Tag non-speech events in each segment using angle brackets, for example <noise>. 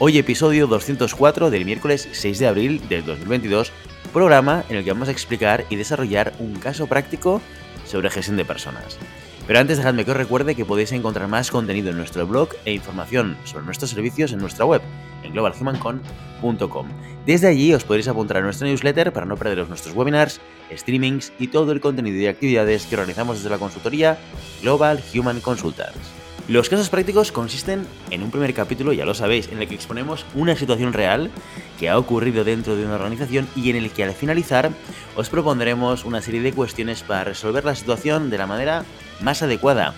Hoy episodio 204 del miércoles 6 de abril del 2022, programa en el que vamos a explicar y desarrollar un caso práctico sobre gestión de personas. Pero antes dejadme que os recuerde que podéis encontrar más contenido en nuestro blog e información sobre nuestros servicios en nuestra web, en globalhumancon.com. Desde allí os podréis apuntar a nuestra newsletter para no perderos nuestros webinars, streamings y todo el contenido y actividades que organizamos desde la consultoría Global Human Consultants. Los casos prácticos consisten en un primer capítulo, ya lo sabéis, en el que exponemos una situación real que ha ocurrido dentro de una organización y en el que al finalizar os propondremos una serie de cuestiones para resolver la situación de la manera más adecuada,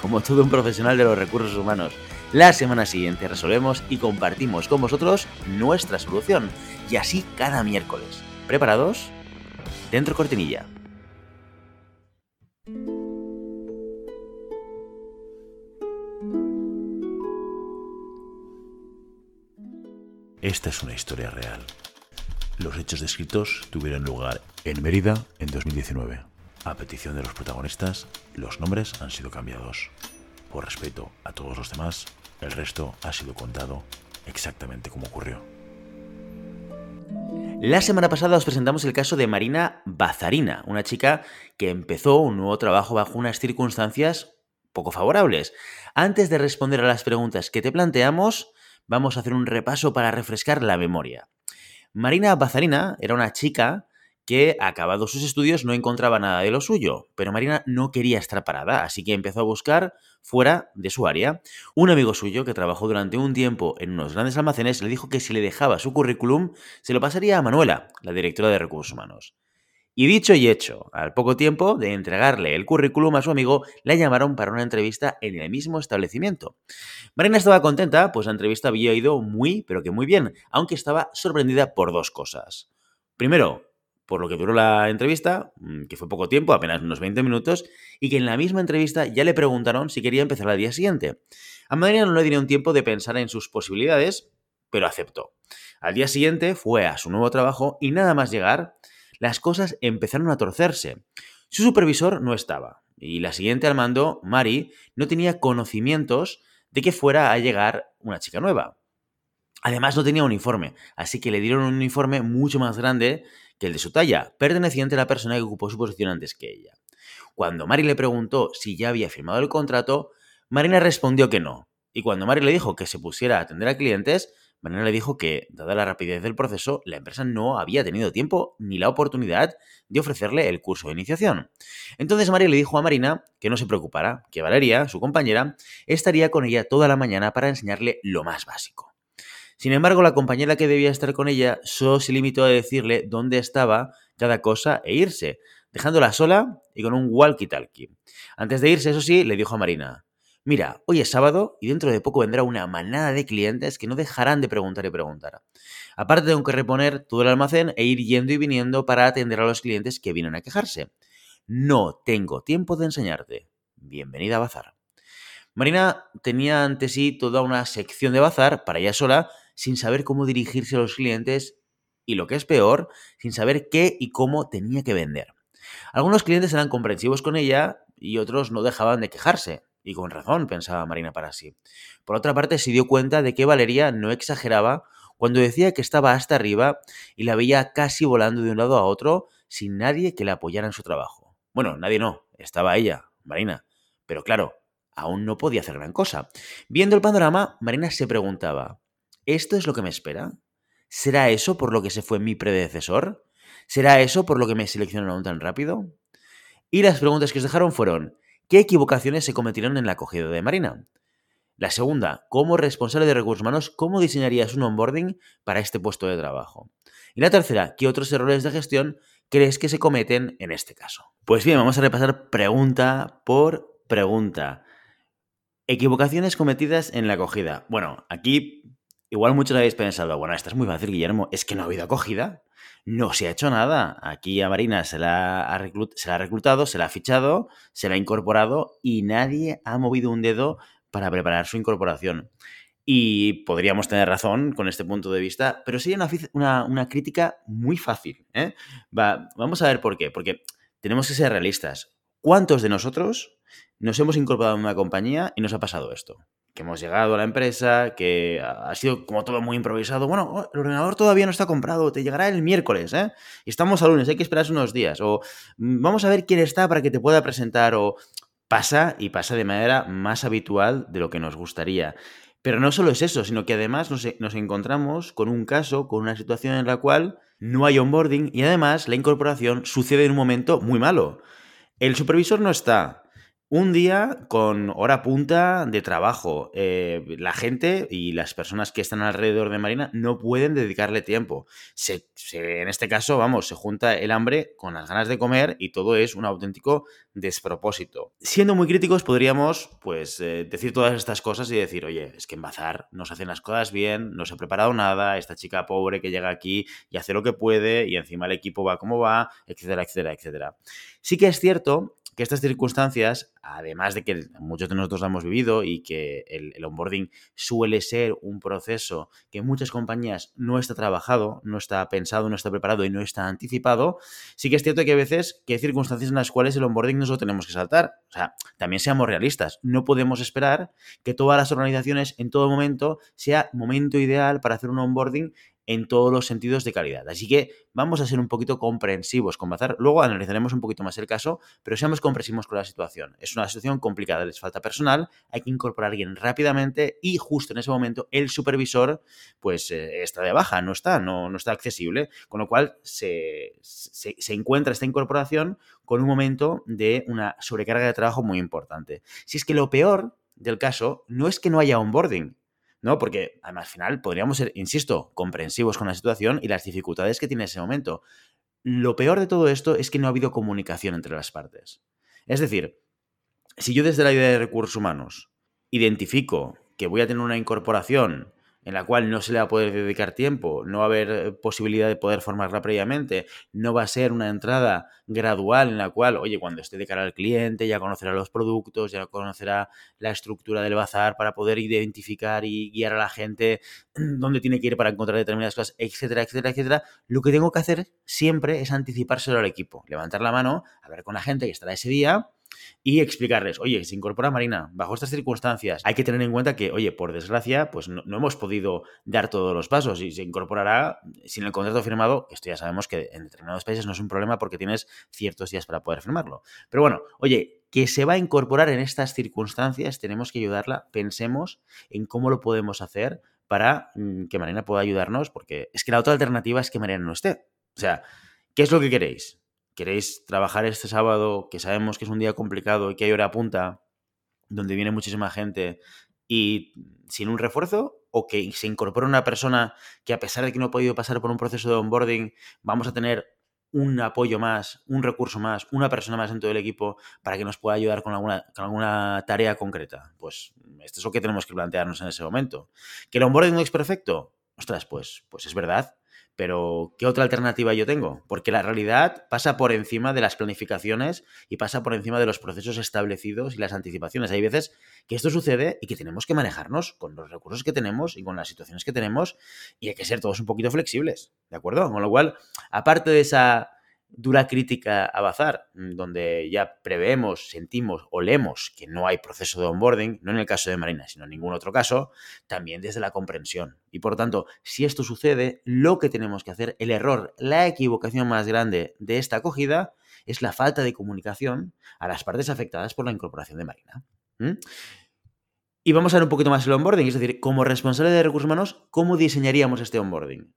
como todo un profesional de los recursos humanos. La semana siguiente resolvemos y compartimos con vosotros nuestra solución, y así cada miércoles. ¿Preparados? Dentro cortinilla. Esta es una historia real. Los hechos descritos tuvieron lugar en Mérida en 2019. A petición de los protagonistas, los nombres han sido cambiados. Por respeto a todos los demás, el resto ha sido contado exactamente como ocurrió. La semana pasada os presentamos el caso de Marina Bazarina, una chica que empezó un nuevo trabajo bajo unas circunstancias poco favorables. Antes de responder a las preguntas que te planteamos, vamos a hacer un repaso para refrescar la memoria. Marina Bazarina era una chica que, acabados sus estudios, no encontraba nada de lo suyo, pero Marina no quería estar parada, así que empezó a buscar fuera de su área. Un amigo suyo que trabajó durante un tiempo en unos grandes almacenes le dijo que si le dejaba su currículum, se lo pasaría a Manuela, la directora de recursos humanos. Y dicho y hecho, al poco tiempo de entregarle el currículum a su amigo, la llamaron para una entrevista en el mismo establecimiento. Marina estaba contenta, pues la entrevista había ido muy, pero que muy bien, aunque estaba sorprendida por dos cosas. Primero, por lo que duró la entrevista, mm, que fue poco tiempo, apenas unos 20 minutos, y que en la misma entrevista ya le preguntaron si quería empezar al día siguiente. A Marina no le dio un tiempo de pensar en sus posibilidades, pero aceptó. Al día siguiente fue a su nuevo trabajo y nada más llegar, las cosas empezaron a torcerse. Su supervisor no estaba, y la siguiente al mando, Mari, no tenía conocimientos de que fuera a llegar una chica nueva. Además no tenía uniforme, así que le dieron un uniforme mucho más grande que el de su talla, perteneciente a la persona que ocupó su posición antes que ella. Cuando Mari le preguntó si ya había firmado el contrato, Marina respondió que no. Y cuando Mari le dijo que se pusiera a atender a clientes, Le dijo que, dada la rapidez del proceso, la empresa no había tenido tiempo ni la oportunidad de ofrecerle el curso de iniciación. Entonces María le dijo a Marina que no se preocupara, que Valeria, su compañera, estaría con ella toda la mañana para enseñarle lo más básico. Sin embargo, la compañera que debía estar con ella solo se limitó a decirle dónde estaba cada cosa e irse, dejándola sola y con un walkie-talkie. Antes de irse, eso sí, le dijo a Marina, Mira, hoy es sábado y dentro de poco vendrá una manada de clientes que no dejarán de preguntar y preguntar. Aparte tengo que reponer todo el almacén e ir yendo y viniendo para atender a los clientes que vienen a quejarse. No tengo tiempo de enseñarte. Bienvenida a Bazar. Marina tenía ante sí toda una sección de Bazar para ella sola, sin saber cómo dirigirse a los clientes y lo que es peor, sin saber qué y cómo tenía que vender. Algunos clientes eran comprensivos con ella y otros no dejaban de quejarse, y con razón, pensaba Marina para sí. Por otra parte, se dio cuenta de que Valeria no exageraba cuando decía que estaba hasta arriba y la veía casi volando de un lado a otro sin nadie que la apoyara en su trabajo. Bueno, nadie no, estaba ella, Marina. Pero claro, aún no podía hacer gran cosa. Viendo el panorama, Marina se preguntaba, ¿esto es lo que me espera? ¿Será eso por lo que se fue mi predecesor? ¿Será eso por lo que me seleccionaron tan rápido? Y las preguntas que os dejaron fueron, ¿Qué equivocaciones se cometieron en la acogida de Marina? La segunda, como responsable de recursos humanos, ¿cómo diseñarías un onboarding para este puesto de trabajo? Y la tercera, ¿qué otros errores de gestión crees que se cometen en este caso? Pues bien, vamos a repasar pregunta por pregunta. Equivocaciones cometidas en la acogida. Bueno, aquí igual muchos habéis pensado, bueno, esto es muy fácil, Guillermo, es que no ha habido acogida. No se ha hecho nada. Aquí a Marina se la, ha reclutado, se la ha fichado, se la ha incorporado y nadie ha movido un dedo para preparar su incorporación. Y podríamos tener razón con este punto de vista, pero sería una, crítica muy fácil. ¿eh? vamos a ver por qué. Porque tenemos que ser realistas. ¿Cuántos de nosotros nos hemos incorporado en una compañía y nos ha pasado esto? Que hemos llegado a la empresa, que ha sido como todo muy improvisado. Bueno, oh, el ordenador todavía no está comprado, te llegará el miércoles, ¿eh? Y estamos a lunes, hay que esperar unos días. O mm, vamos a ver quién está para que te pueda presentar. O pasa y pasa de manera más habitual de lo que nos gustaría. Pero no solo es eso, sino que además nos, nos, encontramos con un caso, con una situación en la cual no hay onboarding y además la incorporación sucede en un momento muy malo. El supervisor no está, un día con hora punta de trabajo. Eh, la gente y las personas que están alrededor de Marina no pueden dedicarle tiempo. Se, en este caso, vamos, se junta el hambre con las ganas de comer y todo es un auténtico despropósito. Siendo muy críticos, podríamos pues eh, decir todas estas cosas y decir, oye, es que en Bazar no se hacen las cosas bien, no se ha preparado nada, esta chica pobre que llega aquí y hace lo que puede y encima el equipo va como va, etcétera, etcétera, etcétera. Sí que es cierto que estas circunstancias, además de que muchos de nosotros hemos vivido y que el, onboarding suele ser un proceso que en muchas compañías no está trabajado, no está pensado, no está preparado y no está anticipado, sí que es cierto que a veces que hay circunstancias en las cuales el onboarding nos lo tenemos que saltar. O sea, también seamos realistas. No podemos esperar que todas las organizaciones en todo momento sea momento ideal para hacer un onboarding en todos los sentidos de calidad. Así que vamos a ser un poquito comprensivos con Bazar. Luego analizaremos un poquito más el caso, pero seamos comprensivos con la situación. Es una situación complicada, les falta personal, hay que incorporar a alguien rápidamente y justo en ese momento el supervisor pues eh, está de baja, no está, no, no está accesible, con lo cual se, se encuentra esta incorporación con un momento de una sobrecarga de trabajo muy importante. Si es que lo peor del caso no es que no haya onboarding, ¿no? Porque al final podríamos ser, insisto, comprensivos con la situación y las dificultades que tiene ese momento. Lo peor de todo esto es que no ha habido comunicación entre las partes. Es decir, si yo desde la idea de recursos humanos identifico que voy a tener una incorporación en la cual no se le va a poder dedicar tiempo, no va a haber eh, posibilidad de poder formarla previamente, no va a ser una entrada gradual en la cual, oye, cuando esté de cara al cliente ya conocerá los productos, ya conocerá la estructura del bazar para poder identificar y guiar a la gente <clears throat> dónde tiene que ir para encontrar determinadas cosas, etcétera, etcétera, etcétera. Lo que tengo que hacer siempre es anticipárselo al equipo, levantar la mano, hablar con la gente que estará ese día y explicarles, oye, se incorpora Marina, bajo estas circunstancias, hay que tener en cuenta que, oye, por desgracia, pues no, hemos podido dar todos los pasos y se incorporará sin el contrato firmado, esto ya sabemos que en determinados países no es un problema porque tienes ciertos días para poder firmarlo. Pero bueno, oye, que se va a incorporar en estas circunstancias, tenemos que ayudarla, pensemos en cómo lo podemos hacer para mm, que Marina pueda ayudarnos, porque es que la otra alternativa es que Marina no esté. O sea, ¿qué es lo que queréis? Queréis trabajar este sábado, que sabemos que es un día complicado y que hay hora punta, donde viene muchísima gente y sin un refuerzo, o que se incorpore una persona que a pesar de que no ha podido pasar por un proceso de onboarding, vamos a tener un apoyo más, un recurso más, una persona más en todo el equipo para que nos pueda ayudar con alguna, con alguna tarea concreta. Pues esto es lo que tenemos que plantearnos en ese momento. ¿Que el onboarding no es perfecto? Ostras, pues, pues es verdad, pero, ¿qué otra alternativa yo tengo? Porque la realidad pasa por encima de las planificaciones y pasa por encima de los procesos establecidos y las anticipaciones. Hay veces que esto sucede y que tenemos que manejarnos con los recursos que tenemos y con las situaciones que tenemos y hay que ser todos un poquito flexibles, ¿de acuerdo? Con lo cual, aparte de esa dura crítica a Bazar, mm, donde ya preveemos, sentimos, olemos que no hay proceso de onboarding, no en el caso de Marina, sino en ningún otro caso, también desde la comprensión. Y por tanto, si esto sucede, lo que tenemos que hacer, el error, la equivocación más grande de esta acogida es la falta de comunicación a las partes afectadas por la incorporación de Marina. Y vamos a ver un poquito más el onboarding, es decir, como responsable de recursos humanos, ¿cómo diseñaríamos este onboarding?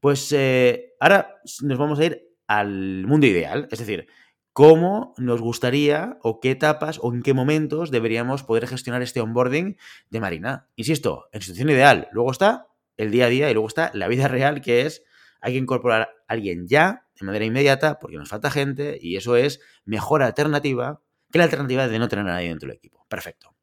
Pues eh, ahora nos vamos a ir al mundo ideal, es decir, cómo nos gustaría o qué etapas o en qué momentos deberíamos poder gestionar este onboarding de Marina. Insisto, en situación ideal. Luego está el día a día y luego está la vida <laughs> real, que es hay que incorporar a alguien ya, de manera inmediata, porque nos falta gente y eso es mejor alternativa que la alternativa de no tener a nadie dentro del equipo. Perfecto.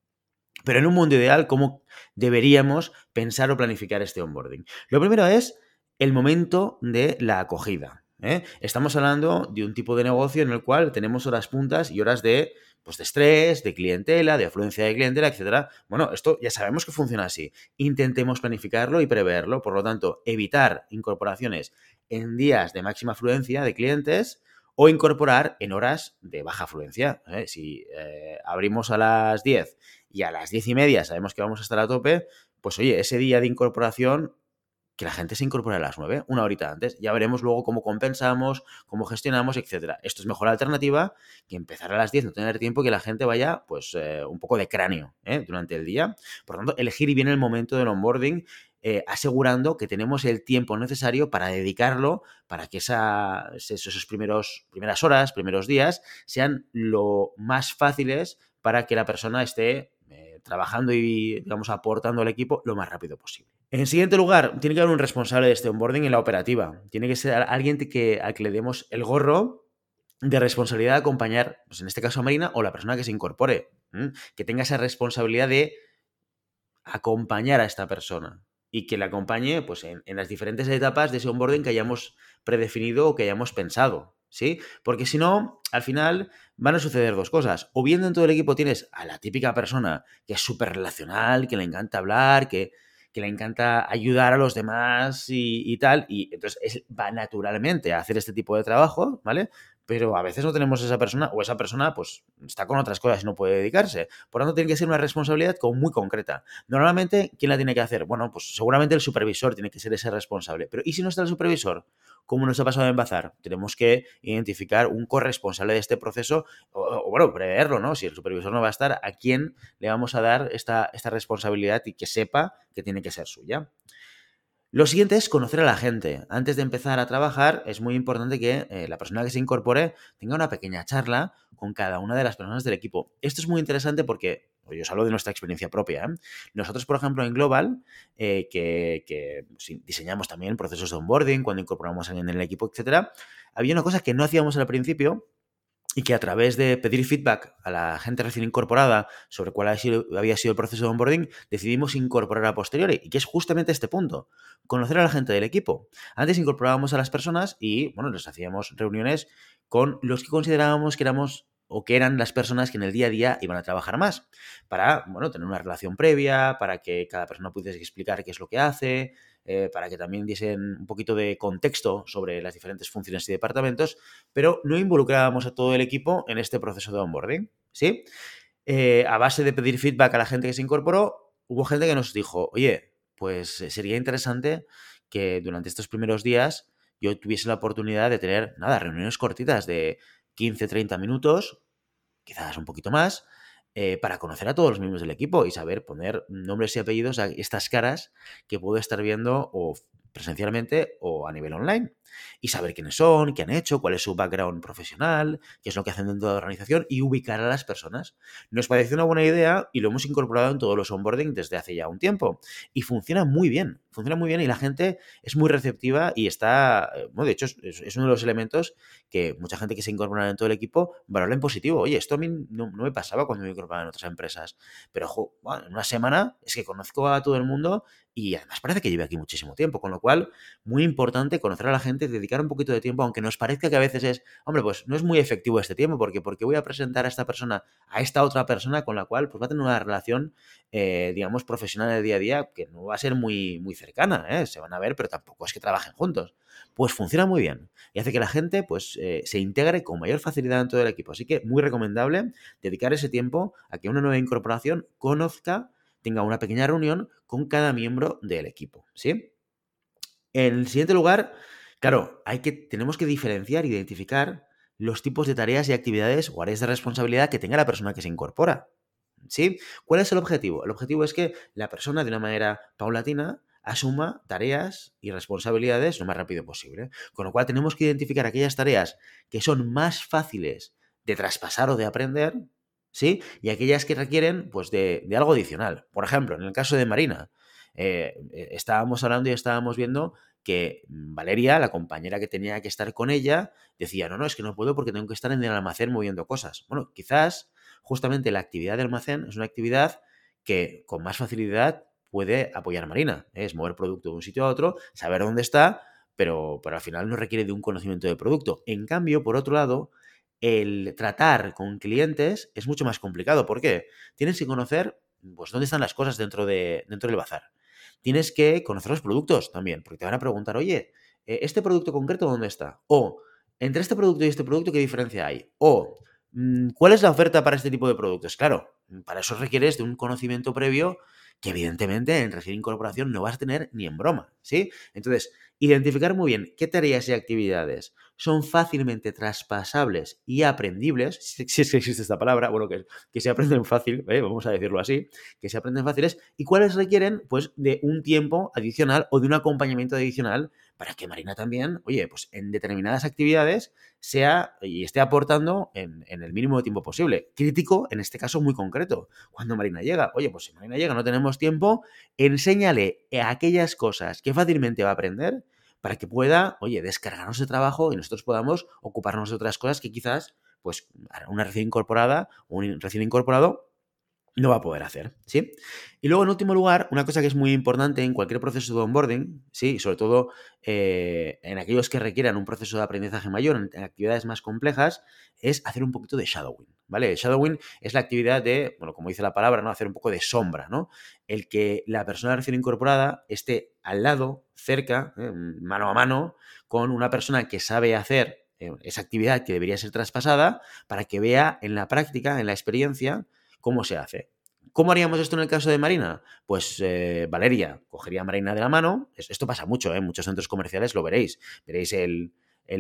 Pero en un mundo ideal, ¿cómo deberíamos pensar o planificar este onboarding? Lo primero es el momento de la acogida. ¿Eh? Estamos hablando de un tipo de negocio en el cual tenemos horas puntas y horas de, pues, de estrés, de clientela, de afluencia de clientela, etc. Bueno, esto ya sabemos que funciona así. Intentemos planificarlo y preverlo. Por lo tanto, evitar incorporaciones en días de máxima afluencia de clientes o incorporar en horas de baja afluencia. ¿eh? Si eh, abrimos a las 10 y a las 10 y media sabemos que vamos a estar a tope, pues oye, ese día de incorporación que la gente se incorpore a las 9, una horita antes. Ya veremos luego cómo compensamos, cómo gestionamos, etcétera. Esto es mejor alternativa que empezar a las 10, no tener tiempo que la gente vaya pues eh, un poco de cráneo durante el día. Por lo tanto, elegir bien el momento del onboarding eh, asegurando que tenemos el tiempo necesario para dedicarlo para que esa, esos primeros, primeras horas, primeros días, sean lo más fáciles para que la persona esté eh, trabajando y, digamos, aportando al equipo lo más rápido posible. En siguiente lugar, tiene que haber un responsable de este onboarding en la operativa. Tiene que ser alguien que, al que le demos el gorro de responsabilidad de acompañar, pues en este caso a Marina, o la persona que se incorpore. Que tenga esa responsabilidad de acompañar a esta persona y que le acompañe pues, en, las diferentes etapas de ese onboarding que hayamos predefinido o que hayamos pensado. ¿Sí? Porque si no, al final van a suceder dos cosas. O bien dentro del equipo tienes a la típica persona que es súper relacional, que le encanta hablar, que, le encanta ayudar a los demás y, tal, y entonces va naturalmente a hacer este tipo de trabajo, ¿vale? Pero a veces no tenemos esa persona o esa persona pues está con otras cosas y no puede dedicarse. Por lo tanto, tiene que ser una responsabilidad muy concreta. Normalmente, ¿quién la tiene que hacer? Bueno, pues seguramente el supervisor tiene que ser ese responsable. Pero ¿y si no está el supervisor? ¿Cómo nos ha pasado en Bazar? Tenemos que identificar un corresponsable de este proceso o, bueno, preverlo, ¿no? Si el supervisor no va a estar, ¿a quién le vamos a dar esta, esta responsabilidad y que sepa que tiene que ser suya? Lo siguiente es conocer a la gente. Antes de empezar a trabajar, es muy importante que eh, la persona que se incorpore tenga una pequeña charla con cada una de las personas del equipo. Esto es muy interesante porque, yo os hablo de nuestra experiencia propia. ¿eh? Nosotros, por ejemplo, en Global, eh, que, diseñamos también procesos de onboarding, cuando incorporamos a alguien en el equipo, etcétera, había una cosa que no hacíamos al principio, y que a través de pedir feedback a la gente recién incorporada sobre cuál había sido el proceso de onboarding, decidimos incorporar a posteriori, y que es justamente este punto, conocer a la gente del equipo. Antes incorporábamos a las personas y, bueno, les hacíamos reuniones con los que considerábamos que éramos o que eran las personas que en el día a día iban a trabajar más, para, bueno, tener una relación previa, para que cada persona pudiese explicar qué es lo que hace, eh, para que también diesen un poquito de contexto sobre las diferentes funciones y departamentos, pero no involucrábamos a todo el equipo en este proceso de onboarding, ¿sí? Eh, a base de pedir feedback a la gente que se incorporó, hubo gente que nos dijo, oye, pues eh, sería interesante que durante estos primeros días yo tuviese la oportunidad de tener, nada, reuniones cortitas de 15, 30 minutos, quizás un poquito más, eh, para conocer a todos los miembros del equipo y saber poner nombres y apellidos a estas caras que puedo estar viendo o presencialmente o a nivel online y saber quiénes son, qué han hecho, cuál es su background profesional, qué es lo que hacen dentro de la organización y ubicar a las personas. Nos parece una buena idea y lo hemos incorporado en todos los onboarding desde hace ya un tiempo. Y funciona muy bien, funciona muy bien y la gente es muy receptiva y está, eh, bueno, de hecho es, uno de los elementos que mucha gente que se incorpora en todo el equipo valora en positivo. Oye, esto a mí no, me pasaba cuando me incorporaba en otras empresas, pero en una semana es que conozco a todo el mundo y además parece que lleve aquí muchísimo tiempo, con lo cual muy importante conocer a la gente, dedicar un poquito de tiempo, aunque nos parezca que a veces es, hombre, pues no es muy efectivo este tiempo, porque porque voy a presentar a esta persona a esta otra persona con la cual pues va a tener una relación, eh, digamos, profesional de día a día que no va a ser muy, muy cercana, ¿eh? se van a ver, pero tampoco es que trabajen juntos. Pues funciona muy bien y hace que la gente pues eh, se integre con mayor facilidad en todo el equipo. Así que muy recomendable dedicar ese tiempo a que una nueva incorporación conozca tenga una pequeña reunión con cada miembro del equipo, ¿sí? En el siguiente lugar, claro, hay que, tenemos que diferenciar, identificar los tipos de tareas y actividades o áreas de responsabilidad que tenga la persona que se incorpora. ¿Sí? ¿Cuál es el objetivo? El objetivo es que la persona de una manera paulatina asuma tareas y responsabilidades lo más rápido posible. Con lo cual tenemos que identificar aquellas tareas que son más fáciles de traspasar o de aprender, ¿sí? Y aquellas que requieren, pues, de, algo adicional. Por ejemplo, en el caso de Marina, eh, eh, estábamos hablando y estábamos viendo que Valeria, la compañera que tenía que estar con ella, decía, no, no, es que no puedo porque tengo que estar en el almacén moviendo cosas. Bueno, quizás justamente la actividad de almacén es una actividad que con más facilidad puede apoyar a Marina. ¿eh? Es mover producto de un sitio a otro, saber dónde está, pero, pero al final no requiere de un conocimiento de producto. En cambio, por otro lado, el tratar con clientes es mucho más complicado. ¿Por qué? Tienes que conocer pues, dónde están las cosas dentro, de, dentro del bazar. Tienes que conocer los productos también, porque te van a preguntar, oye, eh, ¿este producto concreto dónde está? O, entre este producto y este producto, ¿qué diferencia hay? O, mm, ¿cuál es la oferta para este tipo de productos? Claro, para eso requieres de un conocimiento previo que evidentemente en recién incorporación no vas a tener ni en broma, ¿sí? Entonces, Identificar muy bien qué tareas y actividades son fácilmente traspasables y aprendibles, si es que existe esta palabra, bueno, que, se aprenden fácil, ¿eh? vamos a decirlo así, que se aprenden fáciles, y cuáles requieren pues de un tiempo adicional o de un acompañamiento adicional para que Marina también, oye, pues en determinadas actividades sea y esté aportando en, en, el mínimo de tiempo posible. Crítico, en este caso muy concreto, cuando Marina llega. Oye, pues si Marina llega, no tenemos tiempo, enséñale aquellas cosas que fácilmente va a aprender para que pueda, oye, descargarnos de trabajo y nosotros podamos ocuparnos de otras cosas que quizás, pues, una recién incorporada o un recién incorporado no va a poder hacer, ¿sí? Y luego, en último lugar, una cosa que es muy importante en cualquier proceso de onboarding, ¿sí? Sobre todo eh, en aquellos que requieran un proceso de aprendizaje mayor, en, actividades más complejas, es hacer un poquito de shadowing, ¿vale? Shadowing es la actividad de, bueno, como dice la palabra, ¿no? Hacer un poco de sombra, ¿no? El que la persona recién incorporada esté al lado, cerca, ¿eh? mano a mano, con una persona que sabe hacer eh, esa actividad que debería ser traspasada para que vea en la práctica, en la experiencia, ¿Cómo se hace? ¿Cómo haríamos esto en el caso de Marina? Pues eh, Valeria cogería a Marina de la mano. Esto pasa mucho, ¿eh? en muchos centros comerciales lo veréis. Veréis el,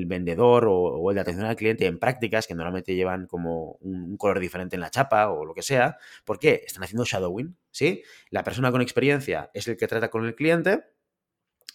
vendedor o, el de atención al cliente en prácticas que normalmente llevan como un, color diferente en la chapa o lo que sea. ¿Por qué? Están haciendo shadowing, ¿sí? La persona con experiencia es el que trata con el cliente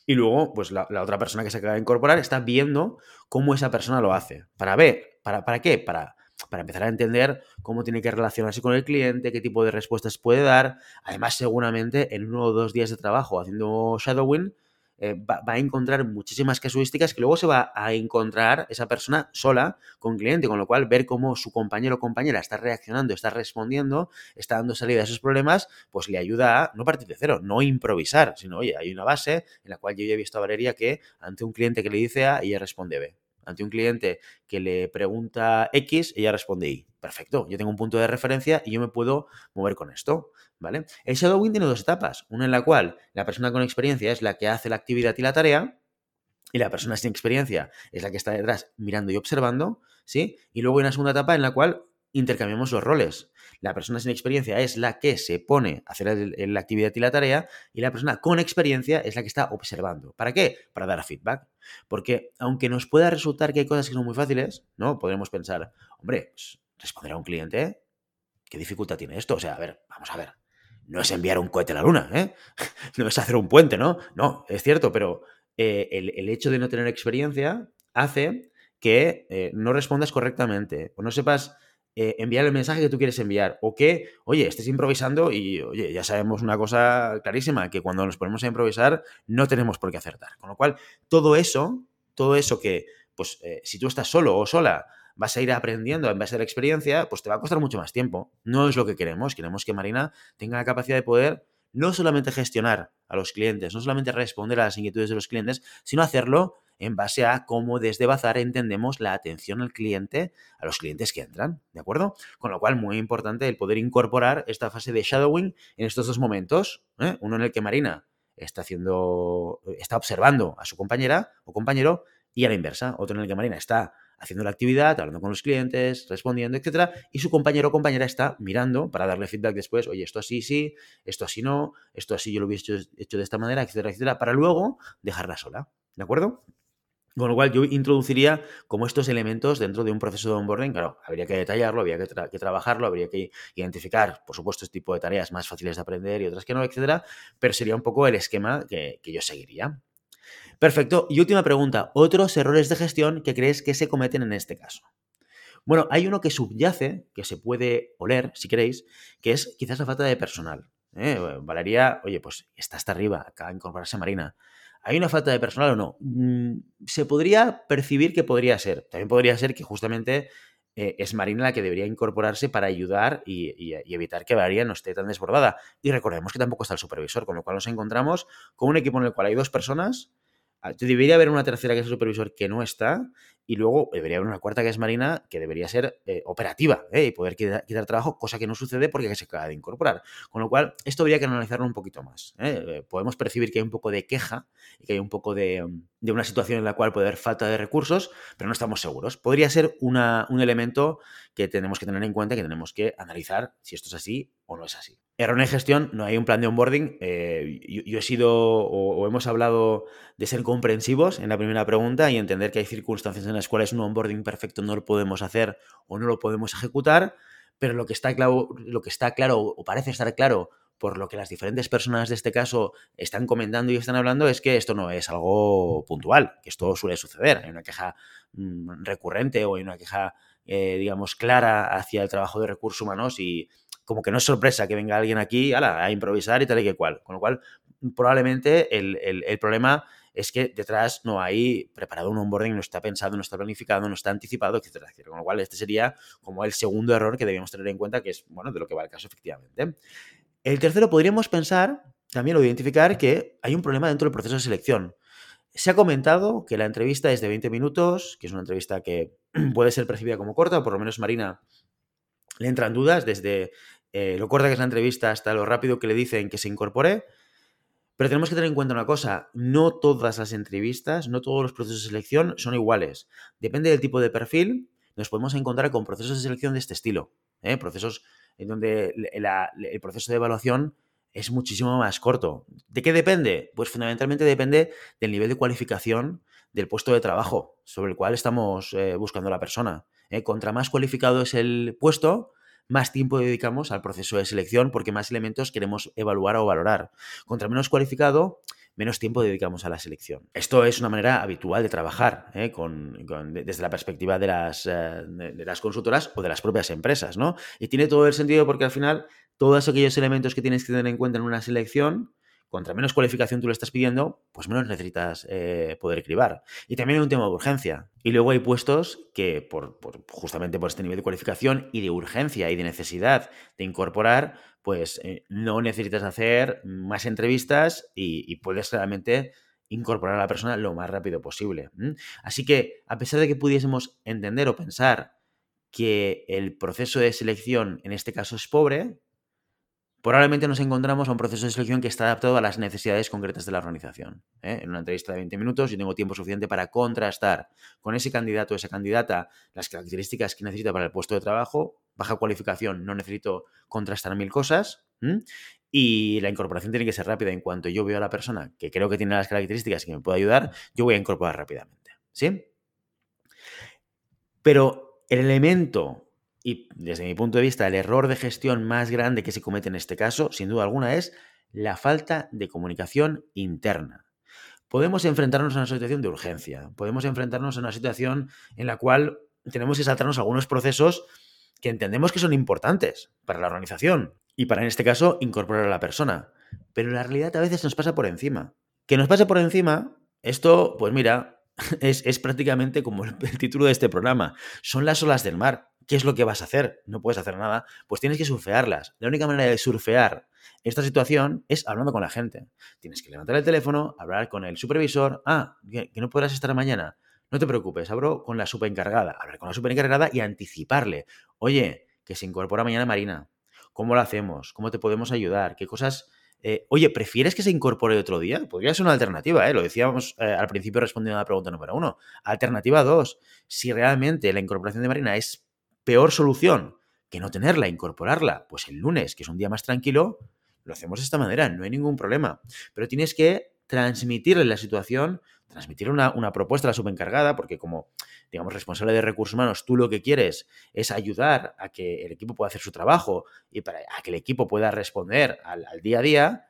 y luego, pues la, otra persona que se acaba de incorporar está viendo cómo esa persona lo hace. ¿Para ver? ¿Para, para qué? Para para empezar a entender cómo tiene que relacionarse con el cliente, qué tipo de respuestas puede dar. Además, seguramente en uno o dos días de trabajo haciendo shadowing, eh, va, a encontrar muchísimas casuísticas que luego se va a encontrar esa persona sola con cliente, con lo cual ver cómo su compañero o compañera está reaccionando, está respondiendo, está dando salida a esos problemas, pues le ayuda a no partir de cero, no improvisar, sino, oye, hay una base en la cual yo ya he visto a Valeria que ante un cliente que le dice A, ella responde B ante un cliente que le pregunta X, ella responde Y. Perfecto, yo tengo un punto de referencia y yo me puedo mover con esto, ¿vale? El shadowing tiene dos etapas, una en la cual la persona con experiencia es la que hace la actividad y la tarea, y la persona sin experiencia es la que está detrás mirando y observando, ¿sí? Y luego hay una segunda etapa en la cual intercambiamos los roles. La persona sin experiencia es la que se pone a hacer la actividad y la tarea y la persona con experiencia es la que está observando. ¿Para qué? Para dar feedback. Porque aunque nos pueda resultar que hay cosas que son muy fáciles, ¿no? Podremos pensar, hombre, pues, responder a un cliente, ¿qué dificultad tiene esto? O sea, a ver, vamos a ver. No es enviar un cohete a la luna, ¿eh? <laughs> No es hacer un puente, ¿no? No, es cierto, pero eh, el, hecho de no tener experiencia hace que eh, no respondas correctamente o no sepas eh, enviar el mensaje que tú quieres enviar. O que, oye, estés improvisando y, oye, ya sabemos una cosa clarísima, que cuando nos ponemos a improvisar no tenemos por qué acertar. Con lo cual, todo eso, todo eso que, pues, eh, si tú estás solo o sola, vas a ir aprendiendo en base a la experiencia, pues te va a costar mucho más tiempo. No es lo que queremos. Queremos que Marina tenga la capacidad de poder no solamente gestionar a los clientes, no solamente responder a las inquietudes de los clientes, sino hacerlo en base a cómo desde Bazar entendemos la atención al cliente, a los clientes que entran, ¿de acuerdo? Con lo cual, muy importante el poder incorporar esta fase de shadowing en estos dos momentos, ¿eh? uno en el que Marina está haciendo, está observando a su compañera o compañero y a la inversa, otro en el que Marina está haciendo la actividad, hablando con los clientes, respondiendo, etcétera, y su compañero o compañera está mirando para darle feedback después, oye, esto así sí, esto así no, esto así yo lo hubiese hecho, hecho de esta manera, etcétera, etcétera, para luego dejarla sola, ¿de acuerdo? Con lo cual yo introduciría como estos elementos dentro de un proceso de onboarding. Claro, habría que detallarlo, habría que, trabajarlo, habría que identificar, por supuesto, este tipo de tareas más fáciles de aprender y otras que no, etcétera. Pero sería un poco el esquema que, yo seguiría. Perfecto. Y última pregunta. ¿Otros errores de gestión que crees que se cometen en este caso? Bueno, hay uno que subyace, que se puede oler, si queréis, que es quizás la falta de personal. ¿eh? Valeria, oye, pues está hasta arriba, acaba de incorporarse Marina. ¿Hay una falta de personal o no? Mm, se podría percibir que podría ser. También podría ser que justamente eh, es Marina la que debería incorporarse para ayudar y, evitar que María no esté tan desbordada. Y recordemos que tampoco está el supervisor, con lo cual nos encontramos con un equipo en el cual hay dos personas debería haber una tercera que es el supervisor que no está y luego debería haber una cuarta que es Marina que debería ser eh, operativa ¿eh? y poder quitar, trabajo, cosa que no sucede porque se acaba de incorporar. Con lo cual, esto habría que analizarlo un poquito más. ¿eh? podemos percibir que hay un poco de queja y que hay un poco de, una situación en la cual puede haber falta de recursos, pero no estamos seguros. Podría ser un elemento que tenemos que tener en cuenta, que tenemos que analizar si esto es así o no es así. Error en gestión, no hay un plan de onboarding. Eh, yo, he sido o, hemos hablado de ser comprensivos en la primera pregunta y entender que hay circunstancias en las cuales un onboarding perfecto no lo podemos hacer o no lo podemos ejecutar, pero lo que está claro, lo que está claro o parece estar claro por lo que las diferentes personas de este caso están comentando y están hablando es que esto no es algo puntual, que esto suele suceder. Hay una queja mm, recurrente o hay una queja, eh, digamos, clara hacia el trabajo de recursos humanos y como que no es sorpresa que venga alguien aquí a improvisar y tal y que cual. Con lo cual, probablemente el, problema es que detrás no hay preparado un onboarding, no está pensado, no está planificado, no está anticipado, etcétera, Con lo cual, este sería como el segundo error que debemos tener en cuenta, que es, bueno, de lo que va el caso efectivamente. El tercero, podríamos pensar, también o identificar, que hay un problema dentro del proceso de selección. Se ha comentado que la entrevista es de 20 minutos, que es una entrevista que <clears throat> puede ser percibida como corta, o por lo menos Marina le entran dudas desde eh, lo corta que es la entrevista hasta lo rápido que le dicen que se incorpore. Pero tenemos que tener en cuenta una cosa, no todas las entrevistas, no todos los procesos de selección son iguales. Depende del tipo de perfil, nos podemos encontrar con procesos de selección de este estilo. ¿eh? Procesos en donde el proceso de evaluación es muchísimo más corto. ¿De qué depende? Pues fundamentalmente depende del nivel de cualificación del puesto de trabajo sobre el cual estamos eh, buscando a la persona. Contra más cualificado es el puesto, más tiempo dedicamos al proceso de selección porque más elementos queremos evaluar o valorar. Contra menos cualificado, menos tiempo dedicamos a la selección. Esto es una manera habitual de trabajar ¿eh? desde la perspectiva de las, eh, de las consultoras o de las propias empresas, ¿no? Y tiene todo el sentido porque al final todos aquellos elementos que tienes que tener en cuenta en una selección contra menos cualificación tú le estás pidiendo, pues menos necesitas eh, poder cribar. Y también hay un tema de urgencia. Y luego hay puestos que, por, justamente por este nivel de cualificación y de urgencia y de necesidad de incorporar, pues eh, no necesitas hacer más entrevistas y, puedes realmente incorporar a la persona lo más rápido posible. Así que, a pesar de que pudiésemos entender o pensar que el proceso de selección en este caso es pobre, probablemente nos encontramos a un proceso de selección que está adaptado a las necesidades concretas de la organización. ¿eh? En una entrevista de 20 minutos yo tengo tiempo suficiente para contrastar con ese candidato o esa candidata las características que necesita para el puesto de trabajo, baja cualificación, no necesito contrastar mil cosas. Y la incorporación tiene que ser rápida. En cuanto yo veo a la persona que creo que tiene las características que me puede ayudar, yo voy a incorporar rápidamente. ¿Sí? Pero el elemento y desde mi punto de vista, el error de gestión más grande que se comete en este caso, sin duda alguna, es la falta de comunicación interna. Podemos enfrentarnos a una situación de urgencia, podemos enfrentarnos a una situación en la cual tenemos que saltarnos algunos procesos que entendemos que son importantes para la organización y para, en este caso, incorporar a la persona. Pero la realidad a veces nos pasa por encima. Que nos pase por encima, esto, pues mira, <laughs> es, es prácticamente como el título de este programa. Son las olas del mar. ¿Qué es lo que vas a hacer? No puedes hacer nada. Pues tienes que surfearlas. La única manera de surfear esta situación es hablando con la gente. Tienes que levantar el teléfono, hablar con el supervisor. Ah, que, no podrás estar mañana. No te preocupes, hablo con la superencargada. Hablar con la superencargada y anticiparle. Oye, que se incorpora mañana Marina. ¿Cómo lo hacemos? ¿Cómo te podemos ayudar? ¿Qué cosas eh, oye, ¿prefieres que se incorpore otro día? Podría ser una alternativa, ¿eh? lo decíamos eh, al principio respondiendo a la pregunta número uno. Alternativa dos, si realmente la incorporación de Marina es peor solución que no tenerla, incorporarla, pues el lunes, que es un día más tranquilo, lo hacemos de esta manera, no hay ningún problema. Pero tienes que transmitirle la situación, transmitir una, propuesta a la subencargada, porque como, digamos, responsable de recursos humanos, tú lo que quieres es ayudar a que el equipo pueda hacer su trabajo y para a que el equipo pueda responder al día a día,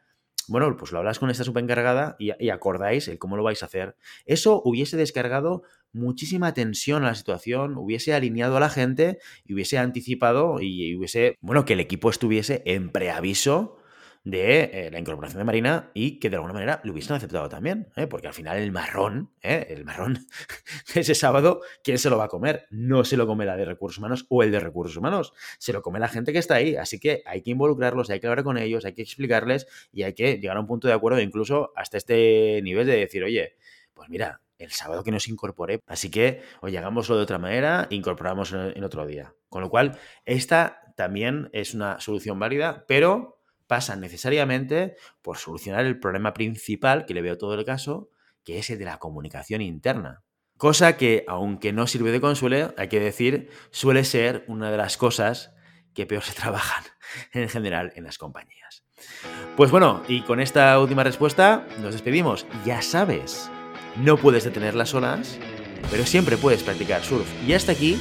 bueno, pues lo hablas con esta subencargada y, y, acordáis el cómo lo vais a hacer. Eso hubiese descargado muchísima tensión a la situación, hubiese alineado a la gente y hubiese anticipado y hubiese, bueno, que el equipo estuviese en preaviso de eh, la incorporación de Marina y que de alguna manera lo hubiesen aceptado también, ¿eh? porque al final el marrón, ¿eh? el marrón <laughs> de ese sábado, ¿quién se lo va a comer? No se lo come la de recursos humanos o el de recursos humanos, se lo come la gente que está ahí, así que hay que involucrarlos, hay que hablar con ellos, hay que explicarles y hay que llegar a un punto de acuerdo incluso hasta este nivel de decir, oye, pues mira, el sábado que nos incorporé. Así que, oye, hagámoslo de otra manera, incorporamos en otro día. Con lo cual, esta también es una solución válida, pero pasa necesariamente por solucionar el problema principal que le veo todo el caso, que es el de la comunicación interna. Cosa que, aunque no sirve de consuelo, hay que decir, suele ser una de las cosas que peor se <laughs> trabajan en general en las compañías. Pues bueno, y con esta última respuesta nos despedimos. Ya sabes, no puedes detener las olas, pero siempre puedes practicar surf. Y hasta aquí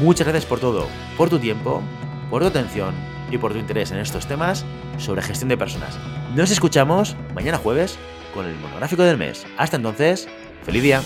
Muchas gracias por todo, por tu tiempo, por tu atención y por tu interés en estos temas sobre gestión de personas. Nos escuchamos mañana jueves con el monográfico del mes. Hasta entonces, feliz día.